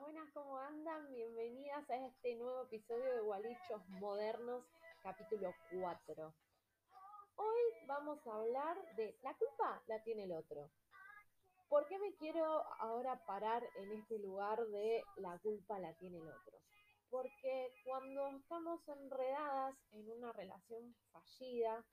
Buenas, ¿cómo andan? Bienvenidas a este nuevo episodio de Gualichos Modernos, capítulo 4. Hoy vamos a hablar de la culpa la tiene el otro. ¿Por qué me quiero ahora parar en este lugar de la culpa la tiene el otro? Porque cuando estamos enredadas en una relación fallida,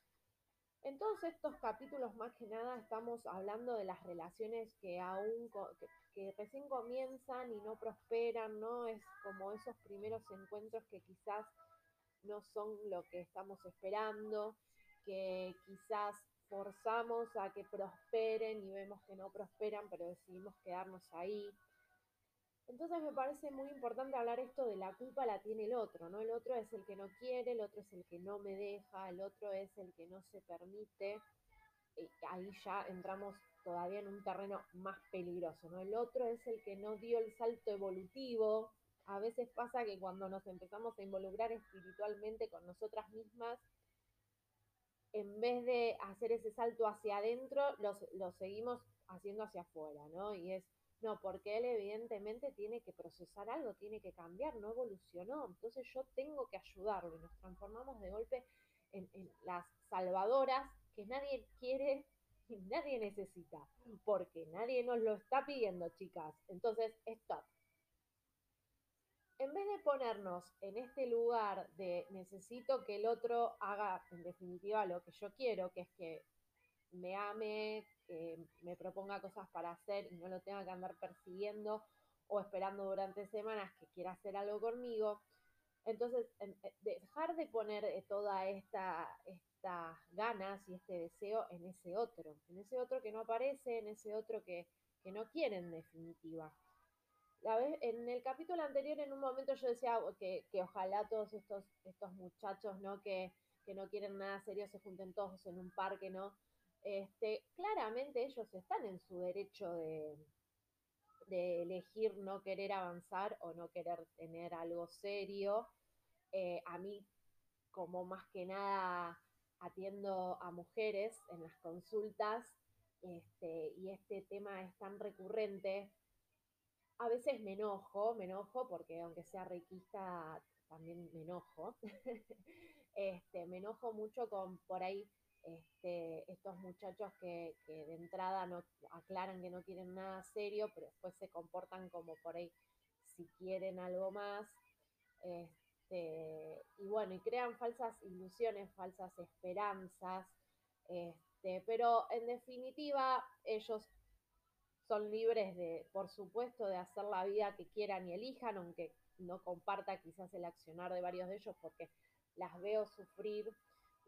en todos estos capítulos más que nada estamos hablando de las relaciones que aún que, que, recién comienzan y no prosperan, ¿no? Es como esos primeros encuentros que quizás no son lo que estamos esperando, que quizás forzamos a que prosperen y vemos que no prosperan, pero decidimos quedarnos ahí. Entonces me parece muy importante hablar esto de la culpa la tiene el otro, ¿no? El otro es el que no quiere, el otro es el que no me deja, el otro es el que no se permite. Y ahí ya entramos todavía en un terreno más peligroso, ¿no? El otro es el que no dio el salto evolutivo. A veces pasa que cuando nos empezamos a involucrar espiritualmente con nosotras mismas, en vez de hacer ese salto hacia adentro, lo seguimos haciendo hacia afuera, ¿no? Y es no, porque él evidentemente tiene que procesar algo, tiene que cambiar, no evolucionó. Entonces yo tengo que ayudarlo y nos transformamos de golpe en, las salvadoras que nadie quiere y nadie necesita, porque nadie nos lo está pidiendo, chicas. Entonces, stop. En vez de ponernos en este lugar de necesito que el otro haga en definitiva lo que yo quiero, que es que me ame, que me proponga cosas para hacer y no lo tenga que andar persiguiendo o esperando durante semanas que quiera hacer algo conmigo. Entonces, eh, dejar de poner eh, toda esta, estas ganas y este deseo en ese otro, en ese otro que no aparece, en ese otro que, que no quiere en definitiva. La vez, en el capítulo anterior, en un momento yo decía que, que ojalá todos estos, estos muchachos, ¿no? Que, que no quieren nada serio se junten todos en un parque, ¿no? Este, claramente ellos están en su derecho de, de, elegir no querer avanzar o no querer tener algo serio. Eh, a mí, como más que nada atiendo a mujeres en las consultas, este, y este tema es tan recurrente, a veces me enojo, me enojo porque aunque sea riquista, también me enojo. este, me enojo mucho con por ahí este, estos muchachos que, de entrada no aclaran que no quieren nada serio, pero después se comportan como por ahí si quieren algo más. Este, y bueno, y crean falsas ilusiones, falsas esperanzas. Este, pero en definitiva, ellos son libres de, por supuesto, de hacer la vida que quieran y elijan, aunque no comparta quizás el accionar de varios de ellos, porque las veo sufrir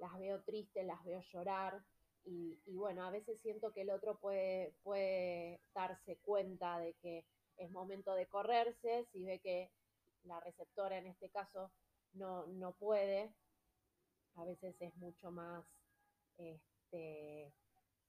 las veo tristes, las veo llorar y, bueno, a veces siento que el otro puede, puede darse cuenta de que es momento de correrse, si ve que la receptora en este caso no, no puede, a veces es mucho más este,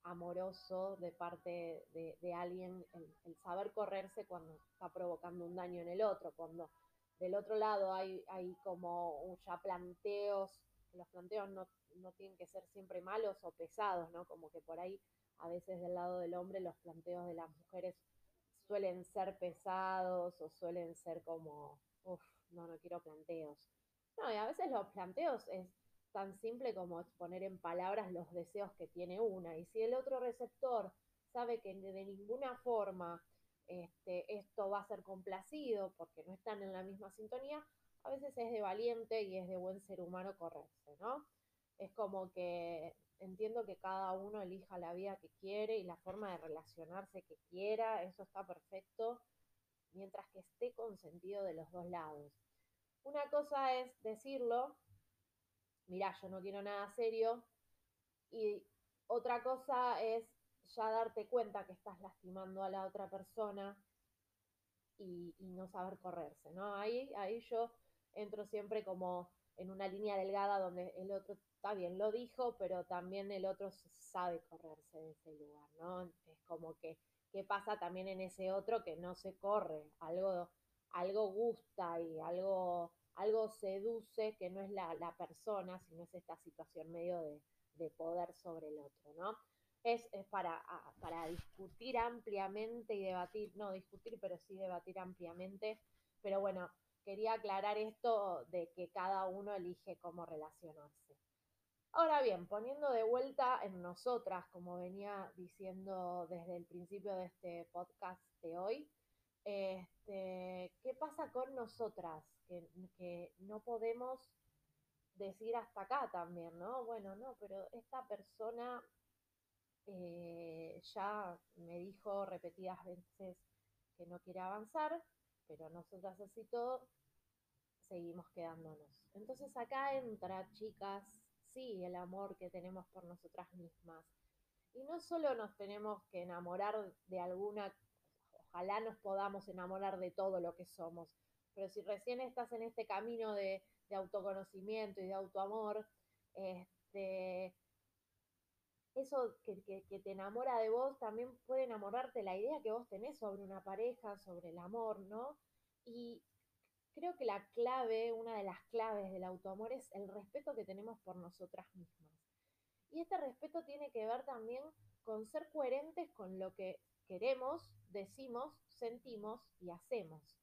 amoroso de parte de, de alguien el, el, saber correrse cuando está provocando un daño en el otro, cuando del otro lado hay, hay como ya planteos, los planteos no, no tienen que ser siempre malos o pesados, ¿no? Como que por ahí a veces del lado del hombre los planteos de las mujeres suelen ser pesados o suelen ser como, uff, no, no quiero planteos. No, y a veces los planteos es tan simple como exponer en palabras los deseos que tiene una. Y si el otro receptor sabe que de ninguna forma este, esto va a ser complacido porque no están en la misma sintonía, a veces es de valiente y es de buen ser humano correrse, ¿no? es como que entiendo que cada uno elija la vida que quiere y la forma de relacionarse que quiera, eso está perfecto, mientras que esté consentido de los dos lados. Una cosa es decirlo, mirá, yo no quiero nada serio, y otra cosa es ya darte cuenta que estás lastimando a la otra persona y, y no saber correrse, ¿no? Ahí, ahí yo entro siempre como en una línea delgada donde el otro está bien, lo dijo, pero también el otro sabe correrse de ese lugar, ¿no? Es como que, ¿qué pasa también en ese otro que no se corre? Algo, algo gusta y algo, algo seduce que no es la, la persona, sino es esta situación medio de, de poder sobre el otro, ¿no? es, para, para discutir ampliamente y debatir, no discutir, pero sí debatir ampliamente. Pero bueno, quería aclarar esto de que cada uno elige cómo relacionarse. Ahora bien, poniendo de vuelta en nosotras, como venía diciendo desde el principio de este podcast de hoy, este, ¿qué pasa con nosotras? Que, no podemos decir hasta acá también, ¿no? Bueno, no, pero esta persona eh, ya me dijo repetidas veces que no quiere avanzar, pero nosotras así todo seguimos quedándonos. Entonces acá entra, chicas, sí, el amor que tenemos por nosotras mismas. Y no solo nos tenemos que enamorar de alguna, ojalá nos podamos enamorar de todo lo que somos, pero si recién estás en este camino de, autoconocimiento y de autoamor, este, eso que, te enamora de vos también puede enamorarte la idea que vos tenés sobre una pareja, sobre el amor, ¿no? Y creo que la clave, una de las claves del autoamor es el respeto que tenemos por nosotras mismas. Y este respeto tiene que ver también con ser coherentes con lo que queremos, decimos, sentimos y hacemos.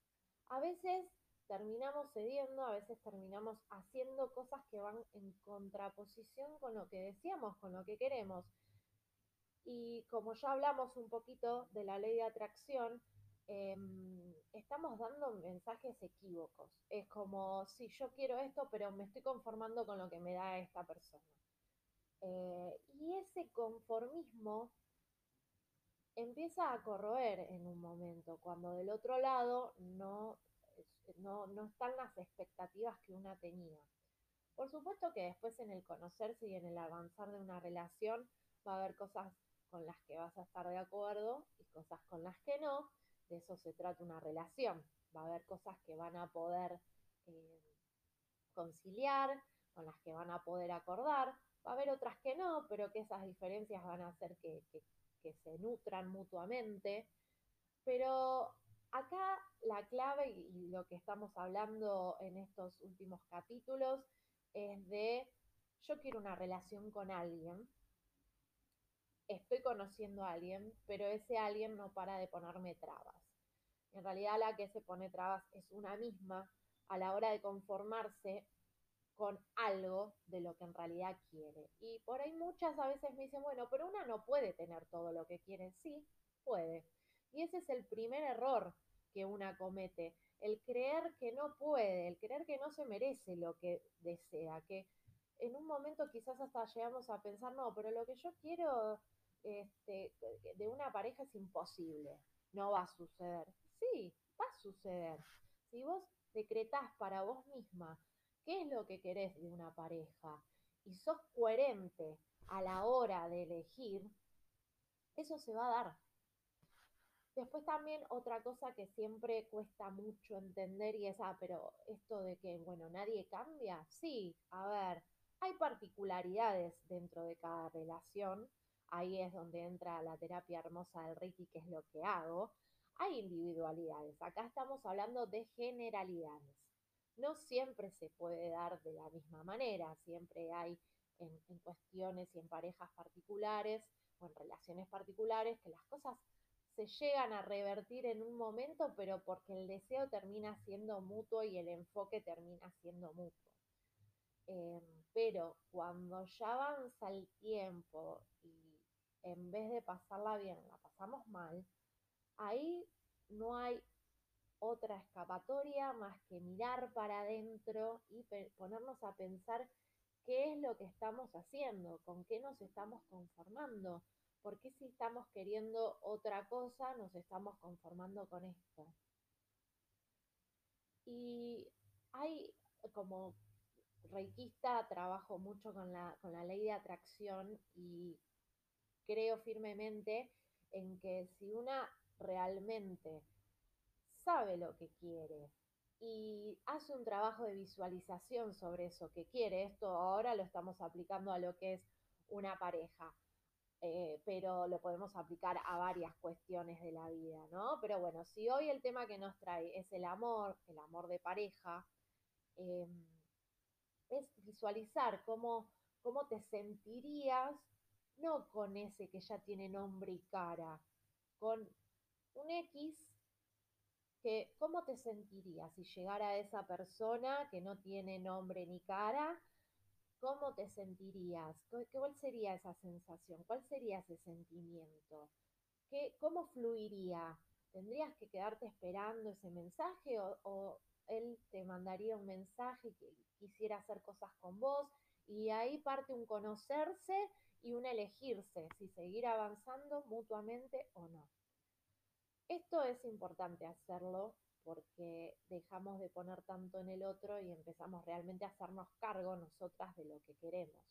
A veces terminamos cediendo, a veces terminamos haciendo cosas que van en contraposición con lo que decíamos, con lo que queremos. Y como ya hablamos un poquito de la ley de atracción, em, estamos dando mensajes equívocos. Es como, si yo quiero esto, pero me estoy conformando con lo que me da esta persona. Eh, y ese conformismo empieza a corroer en un momento, cuando del otro lado no no, no están las expectativas que una tenía. Por supuesto que después en el conocerse y en el avanzar de una relación va a haber cosas con las que vas a estar de acuerdo y cosas con las que no. De eso se trata una relación. Va a haber cosas que van a poder eh, conciliar, con las que van a poder acordar. Va a haber otras que no, pero que esas diferencias van a hacer que, que se nutran mutuamente. Pero clave y lo que estamos hablando en estos últimos capítulos es de yo quiero una relación con alguien, estoy conociendo a alguien, pero ese alguien no para de ponerme trabas. En realidad la que se pone trabas es una misma a la hora de conformarse con algo de lo que en realidad quiere. Y por ahí muchas a veces me dicen, bueno, pero una no puede tener todo lo que quiere. Sí, puede. Y ese es el primer error que una comete, el creer que no puede, el creer que no se merece lo que desea, que en un momento quizás hasta llegamos a pensar, no, pero lo que yo quiero este, de una pareja es imposible, no va a suceder. Sí, va a suceder. Si vos decretás para vos misma qué es lo que querés de una pareja y sos coherente a la hora de elegir, eso se va a dar. Después también otra cosa que siempre cuesta mucho entender y es, ah, pero esto de que, bueno, nadie cambia. Sí, a ver, hay particularidades dentro de cada relación. Ahí es donde entra la terapia hermosa del Reiki, que es lo que hago. Hay individualidades. Acá estamos hablando de generalidades. No siempre se puede dar de la misma manera. Siempre hay en, en cuestiones y en parejas particulares o en relaciones particulares que las cosas se llegan a revertir en un momento, pero porque el deseo termina siendo mutuo y el enfoque termina siendo mutuo. Em, pero cuando ya avanza el tiempo y en vez de pasarla bien, la pasamos mal, ahí no hay otra escapatoria más que mirar para adentro y ponernos a pensar qué es lo que estamos haciendo, con qué nos estamos conformando, ¿Por qué si estamos queriendo otra cosa nos estamos conformando con esto? Y hay como reikista, trabajo mucho con la, con la ley de atracción y creo firmemente en que si una realmente sabe lo que quiere y hace un trabajo de visualización sobre eso que quiere, esto ahora lo estamos aplicando a lo que es una pareja. Eh, pero lo podemos aplicar a varias cuestiones de la vida, ¿no? Pero bueno, si hoy el tema que nos trae es el amor, el amor de pareja, em, es visualizar cómo, cómo te sentirías no con ese que ya tiene nombre y cara, con un X que, ¿cómo te sentirías si llegara esa persona que no tiene nombre ni cara? ¿Cómo te sentirías? ¿Cuál sería esa sensación? ¿Cuál sería ese sentimiento? ¿Qué, ¿Cómo fluiría? ¿Tendrías que quedarte esperando ese mensaje o, o él te mandaría un mensaje que quisiera hacer cosas con vos? Y ahí parte un conocerse y un elegirse, si seguir avanzando mutuamente o no. Esto es importante hacerlo porque dejamos de poner tanto en el otro y empezamos realmente a hacernos cargo nosotras de lo que queremos.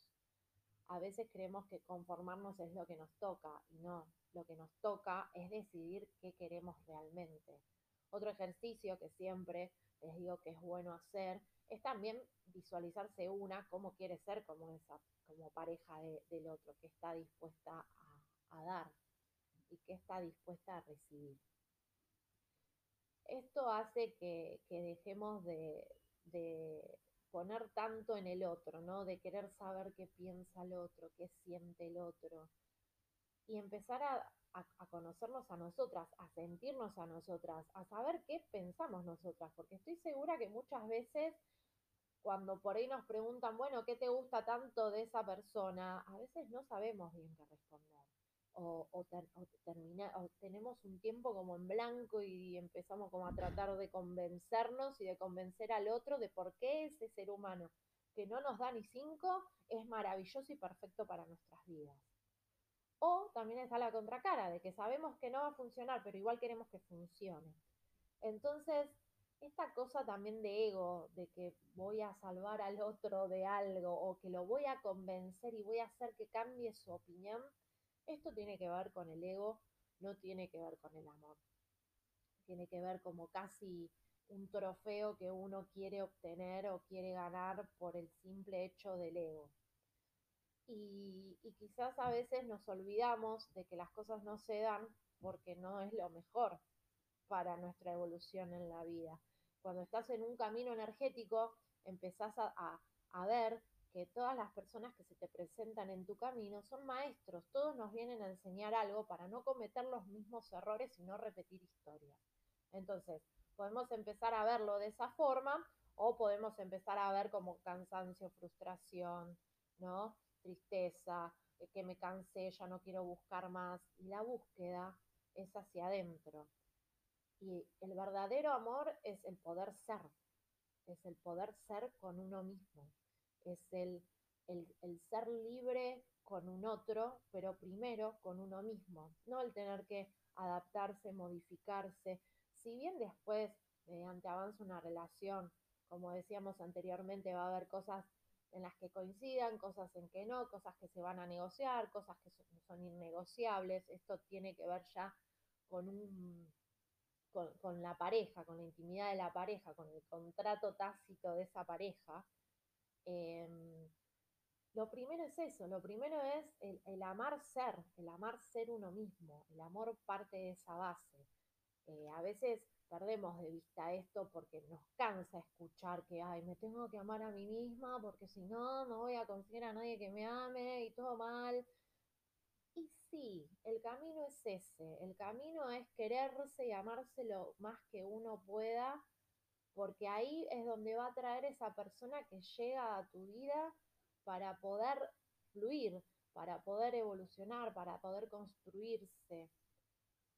A veces creemos que conformarnos es lo que nos toca y no, lo que nos toca es decidir qué queremos realmente. Otro ejercicio que siempre les digo que es bueno hacer es también visualizarse una cómo quiere ser como esa como pareja del otro, que está dispuesta a dar y que está dispuesta a recibir esto hace que, dejemos de, poner tanto en el otro, ¿no? De querer saber qué piensa el otro, qué siente el otro. Y empezar a, conocernos a nosotras, a sentirnos a nosotras, a saber qué pensamos nosotras, porque estoy segura que muchas veces cuando por ahí nos preguntan, bueno, ¿qué te gusta tanto de esa persona? A veces no sabemos bien qué responder o, o, tenemos un tiempo como en blanco y empezamos como a tratar de convencernos y de convencer al otro de por qué ese ser humano que no nos da ni cinco es maravilloso y perfecto para nuestras vidas. O también está la contracara, de que sabemos que no va a funcionar, pero igual queremos que funcione. Entonces, esta cosa también de ego, de que voy a salvar al otro de algo o que lo voy a convencer y voy a hacer que cambie su opinión, esto tiene que ver con el ego, no tiene que ver con el amor. Tiene que ver como casi un trofeo que uno quiere obtener o quiere ganar por el simple hecho del ego. Y, quizás a veces nos olvidamos de que las cosas no se dan porque no es lo mejor para nuestra evolución en la vida. Cuando estás en un camino energético, empezás a, a ver que todas las personas que se te presentan en tu camino son maestros, todos nos vienen a enseñar algo para no cometer los mismos errores y no repetir historias. Entonces, podemos empezar a verlo de esa forma o podemos empezar a ver como cansancio, frustración, ¿no? Tristeza, eh, que me cansé, ya no quiero buscar más. Y la búsqueda es hacia adentro. Y el verdadero amor es el poder ser, es el poder ser con uno mismo es el, el, ser libre con un otro, pero primero con uno mismo, no el tener que adaptarse, modificarse. Si bien después, mediante avance una relación, como decíamos anteriormente, va a haber cosas en las que coincidan, cosas en que no, cosas que se van a negociar, cosas que son, son innegociables. Esto tiene que ver ya con un con, con, la pareja, con la intimidad de la pareja, con el contrato tácito de esa pareja. Em, lo primero es eso, lo primero es el, amar ser, el amar ser uno mismo, el amor parte de esa base. Eh, a veces perdemos de vista esto porque nos cansa escuchar que, ay, me tengo que amar a mí misma porque si no, no voy a conseguir a nadie que me ame y todo mal. Y sí, el camino es ese, el camino es quererse y amarse lo más que uno pueda porque ahí es donde va a traer esa persona que llega a tu vida para poder fluir, para poder evolucionar, para poder construirse.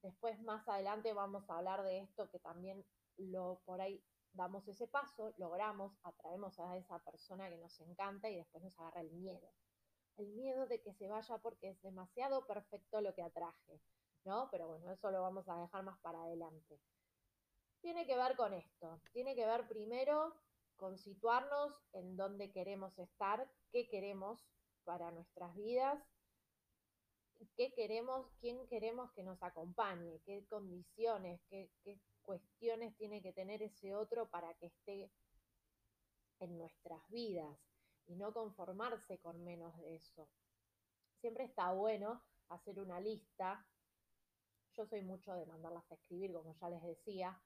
Después más adelante vamos a hablar de esto que también lo por ahí damos ese paso, logramos, atraemos a esa persona que nos encanta y después nos agarra el miedo. El miedo de que se vaya porque es demasiado perfecto lo que atraje, ¿no? Pero bueno, eso lo vamos a dejar más para adelante tiene que ver con esto. Tiene que ver primero con situarnos en dónde queremos estar, qué queremos para nuestras vidas, qué queremos, quién queremos que nos acompañe, qué condiciones, qué, qué cuestiones tiene que tener ese otro para que esté en nuestras vidas y no conformarse con menos de eso. Siempre está bueno hacer una lista. Yo soy mucho de mandarlas a escribir, como ya les decía,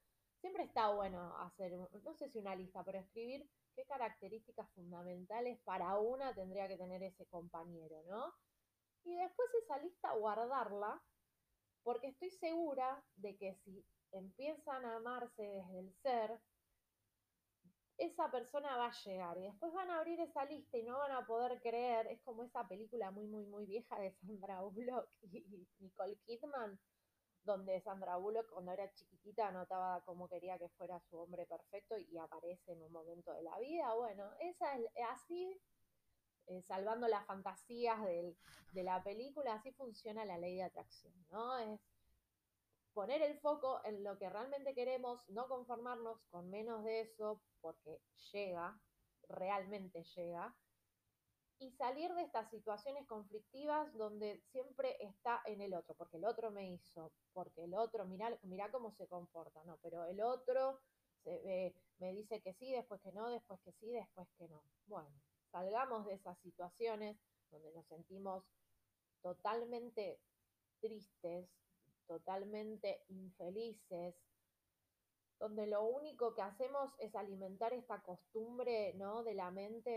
siempre está bueno hacer, no sé si una lista, pero escribir qué características fundamentales para una tendría que tener ese compañero, ¿no? y después esa lista guardarla, porque estoy segura de que si empiezan a amarse desde el ser, esa persona va a llegar y después van a abrir esa lista y no van a poder creer, es como esa película muy, muy, muy vieja de Sandra Bullock y Nicole Kidman, donde Sandra Bullock cuando era chiquitita anotaba cómo quería que fuera su hombre perfecto y aparece en un momento de la vida. Bueno, esa es así, eh, salvando las fantasías de la película, así funciona la ley de atracción, ¿no? Es poner el foco en lo que realmente queremos, no conformarnos con menos de eso, porque llega, realmente llega, y salir de estas situaciones conflictivas donde siempre está en el otro, porque el otro me hizo, porque el otro, mira, mira cómo se comporta, no, pero el otro se, me dice que sí, después que no, después que sí, después que no. Bueno, salgamos de esas situaciones donde nos sentimos totalmente tristes, totalmente infelices, donde lo único que hacemos es alimentar esta costumbre ¿no? de la mente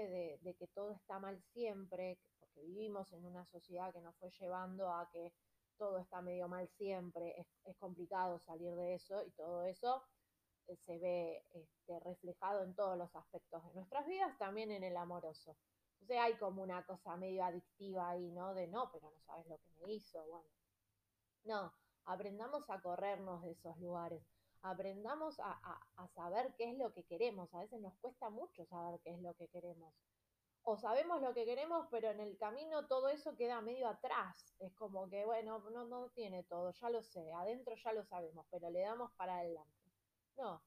de, que todo está mal siempre, porque vivimos en una sociedad que nos fue llevando a que todo está medio mal siempre, es, es complicado salir de eso y todo eso eh, se ve este, reflejado en todos los aspectos de nuestras vidas, también en el amoroso. O sea, hay como una cosa medio adictiva ahí, ¿no? De no, pero no sabes lo que me hizo, bueno. No, aprendamos a corrernos de esos lugares aprendamos a, saber qué es lo que queremos. A veces nos cuesta mucho saber qué es lo que queremos. O sabemos lo que queremos, pero en el camino todo eso queda medio atrás. Es como que, bueno, no, no tiene todo, ya lo sé, adentro ya lo sabemos, pero le damos para adelante. No,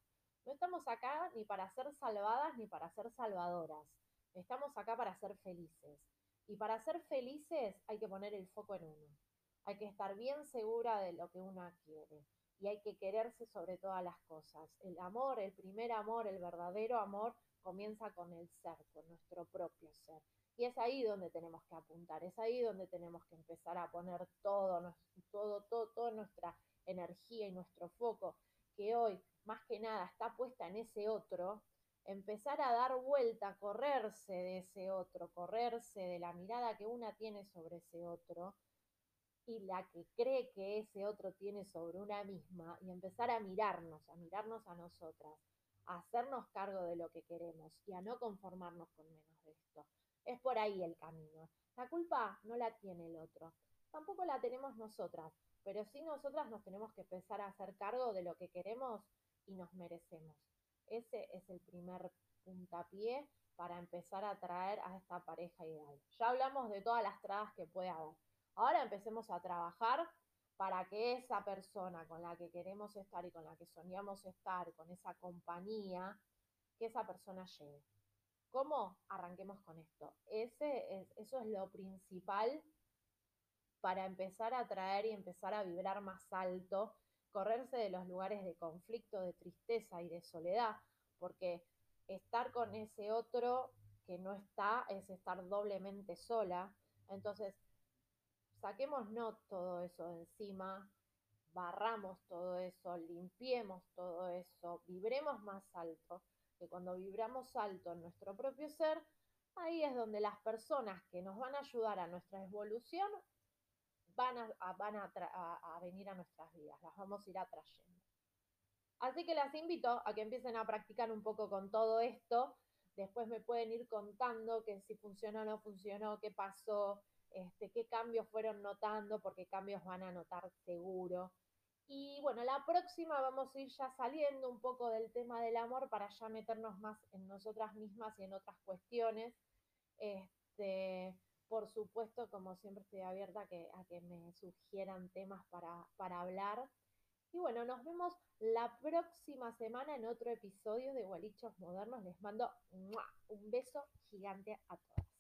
no estamos acá ni para ser salvadas ni para ser salvadoras. Estamos acá para ser felices. Y para ser felices hay que poner el foco en uno. Hay que estar bien segura de lo que una quiere y hay que quererse sobre todas las cosas. El amor, el primer amor, el verdadero amor, comienza con el ser, con nuestro propio ser. Y es ahí donde tenemos que apuntar, es ahí donde tenemos que empezar a poner todo, todo, todo, toda nuestra energía y nuestro foco, que hoy más que nada está puesta en ese otro, empezar a dar vuelta, correrse de ese otro, correrse de la mirada que una tiene sobre ese otro y la que cree que ese otro tiene sobre una misma y empezar a mirarnos, a mirarnos a nosotras, a hacernos cargo de lo que queremos y a no conformarnos con menos de esto. Es por ahí el camino. La culpa no la tiene el otro, tampoco la tenemos nosotras, pero sí nosotras nos tenemos que empezar a hacer cargo de lo que queremos y nos merecemos. Ese es el primer puntapié para empezar a traer a esta pareja ideal. Ya hablamos de todas las trabas que puede haber Ahora empecemos a trabajar para que esa persona con la que queremos estar y con la que soñamos estar, con esa compañía, que esa persona llegue. ¿Cómo? Arranquemos con esto. Eso es lo principal para empezar a traer y empezar a vibrar más alto, correrse de los lugares de conflicto, de tristeza y de soledad, porque estar con ese otro que no está es estar doblemente sola. Entonces, saquémonos todo eso de encima, barramos todo eso, limpiemos todo eso, vibremos más alto, que cuando vibramos alto en nuestro propio ser, ahí es donde las personas que nos van a ayudar a nuestra evolución van a, van a, a, venir a nuestras vidas, las vamos a ir atrayendo. Así que las invito a que empiecen a practicar un poco con todo esto. Después me pueden ir contando que si funcionó o no funcionó, qué pasó, este, qué cambios fueron notando, porque cambios van a notar seguro. Y bueno, la próxima vamos a ir ya saliendo un poco del tema del amor para ya meternos más en nosotras mismas y en otras cuestiones. Este, por supuesto, como siempre estoy abierta a que, a que me sugieran temas para, para hablar. Y bueno, nos vemos la próxima semana en otro episodio de Gualichos Modernos. Les mando un beso gigante a todos.